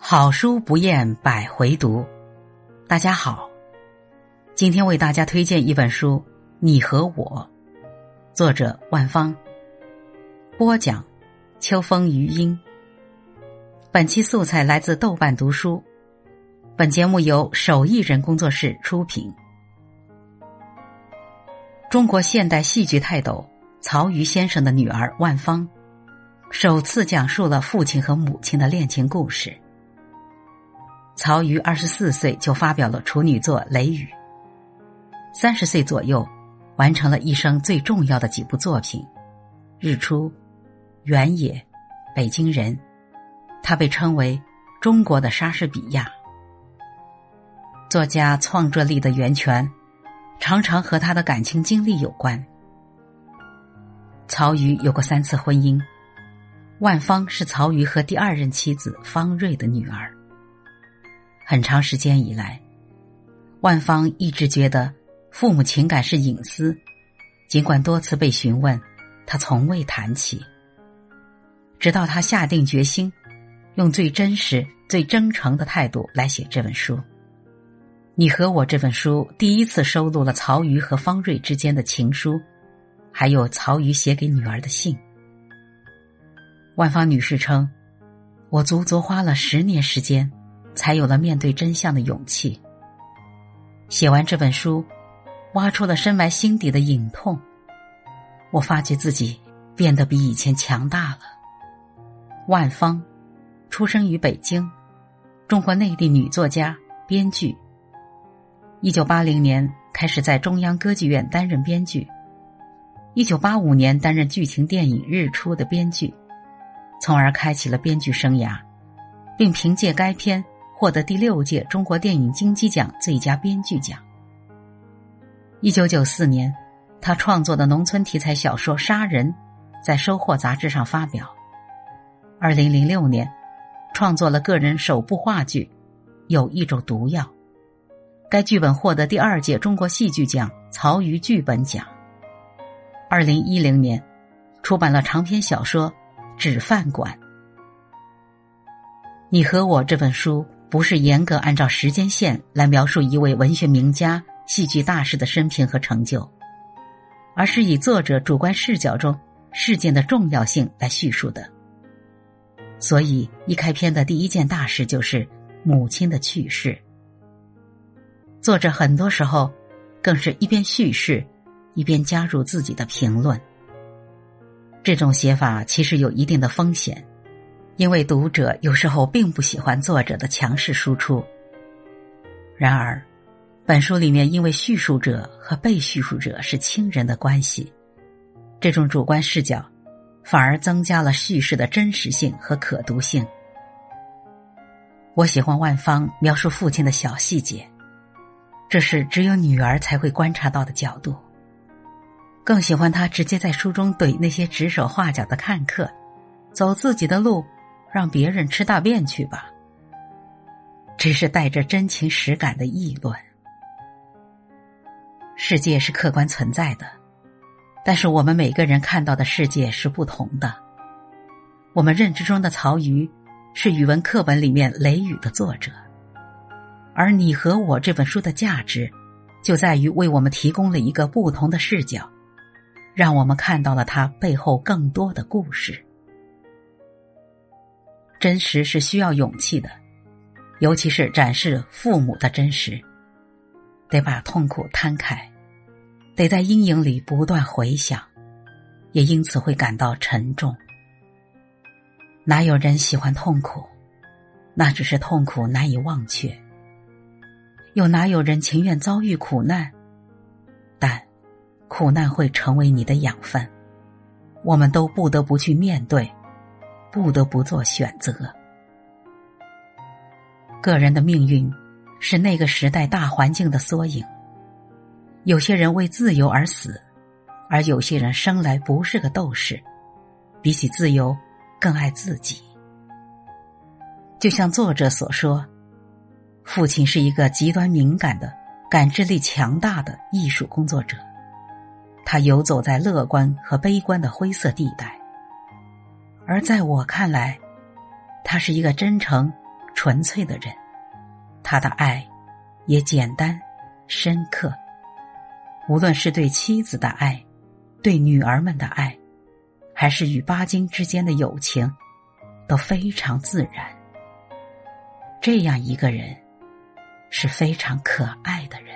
好书不厌百回读，大家好，今天为大家推荐一本书《你和我》，作者万芳，播讲秋风余音。本期素材来自豆瓣读书，本节目由手艺人工作室出品。中国现代戏剧泰斗曹禺先生的女儿万芳，首次讲述了父亲和母亲的恋情故事。曹禺二十四岁就发表了处女作《雷雨》，三十岁左右完成了一生最重要的几部作品，《日出》《原野》《北京人》，他被称为中国的莎士比亚。作家创作力的源泉，常常和他的感情经历有关。曹禺有过三次婚姻，万芳是曹禺和第二任妻子方瑞的女儿。很长时间以来，万芳一直觉得父母情感是隐私，尽管多次被询问，他从未谈起。直到他下定决心，用最真实、最真诚的态度来写这本书，《你和我》这本书第一次收录了曹禺和方瑞之间的情书，还有曹禺写给女儿的信。万芳女士称：“我足足花了十年时间。”才有了面对真相的勇气。写完这本书，挖出了深埋心底的隐痛，我发觉自己变得比以前强大了。万芳，出生于北京，中国内地女作家、编剧。一九八零年开始在中央歌剧院担任编剧，一九八五年担任剧情电影《日出》的编剧，从而开启了编剧生涯，并凭借该片。获得第六届中国电影金鸡奖最佳编剧奖。一九九四年，他创作的农村题材小说《杀人》在《收获》杂志上发表。二零零六年，创作了个人首部话剧《有一种毒药》，该剧本获得第二届中国戏剧奖曹禺剧本奖。二零一零年，出版了长篇小说《纸饭馆》。你和我这本书。不是严格按照时间线来描述一位文学名家、戏剧大师的生平和成就，而是以作者主观视角中事件的重要性来叙述的。所以，一开篇的第一件大事就是母亲的去世。作者很多时候更是一边叙事，一边加入自己的评论。这种写法其实有一定的风险。因为读者有时候并不喜欢作者的强势输出。然而，本书里面因为叙述者和被叙述者是亲人的关系，这种主观视角反而增加了叙事的真实性和可读性。我喜欢万芳描述父亲的小细节，这是只有女儿才会观察到的角度。更喜欢他直接在书中怼那些指手画脚的看客，走自己的路。让别人吃大便去吧，只是带着真情实感的议论。世界是客观存在的，但是我们每个人看到的世界是不同的。我们认知中的曹禺是语文课本里面《雷雨》的作者，而你和我这本书的价值，就在于为我们提供了一个不同的视角，让我们看到了他背后更多的故事。真实是需要勇气的，尤其是展示父母的真实，得把痛苦摊开，得在阴影里不断回想，也因此会感到沉重。哪有人喜欢痛苦？那只是痛苦难以忘却。又哪有人情愿遭遇苦难？但苦难会成为你的养分，我们都不得不去面对。不得不做选择。个人的命运是那个时代大环境的缩影。有些人为自由而死，而有些人生来不是个斗士，比起自由更爱自己。就像作者所说，父亲是一个极端敏感的、感知力强大的艺术工作者，他游走在乐观和悲观的灰色地带。而在我看来，他是一个真诚、纯粹的人，他的爱也简单深刻。无论是对妻子的爱，对女儿们的爱，还是与巴金之间的友情，都非常自然。这样一个人是非常可爱的人。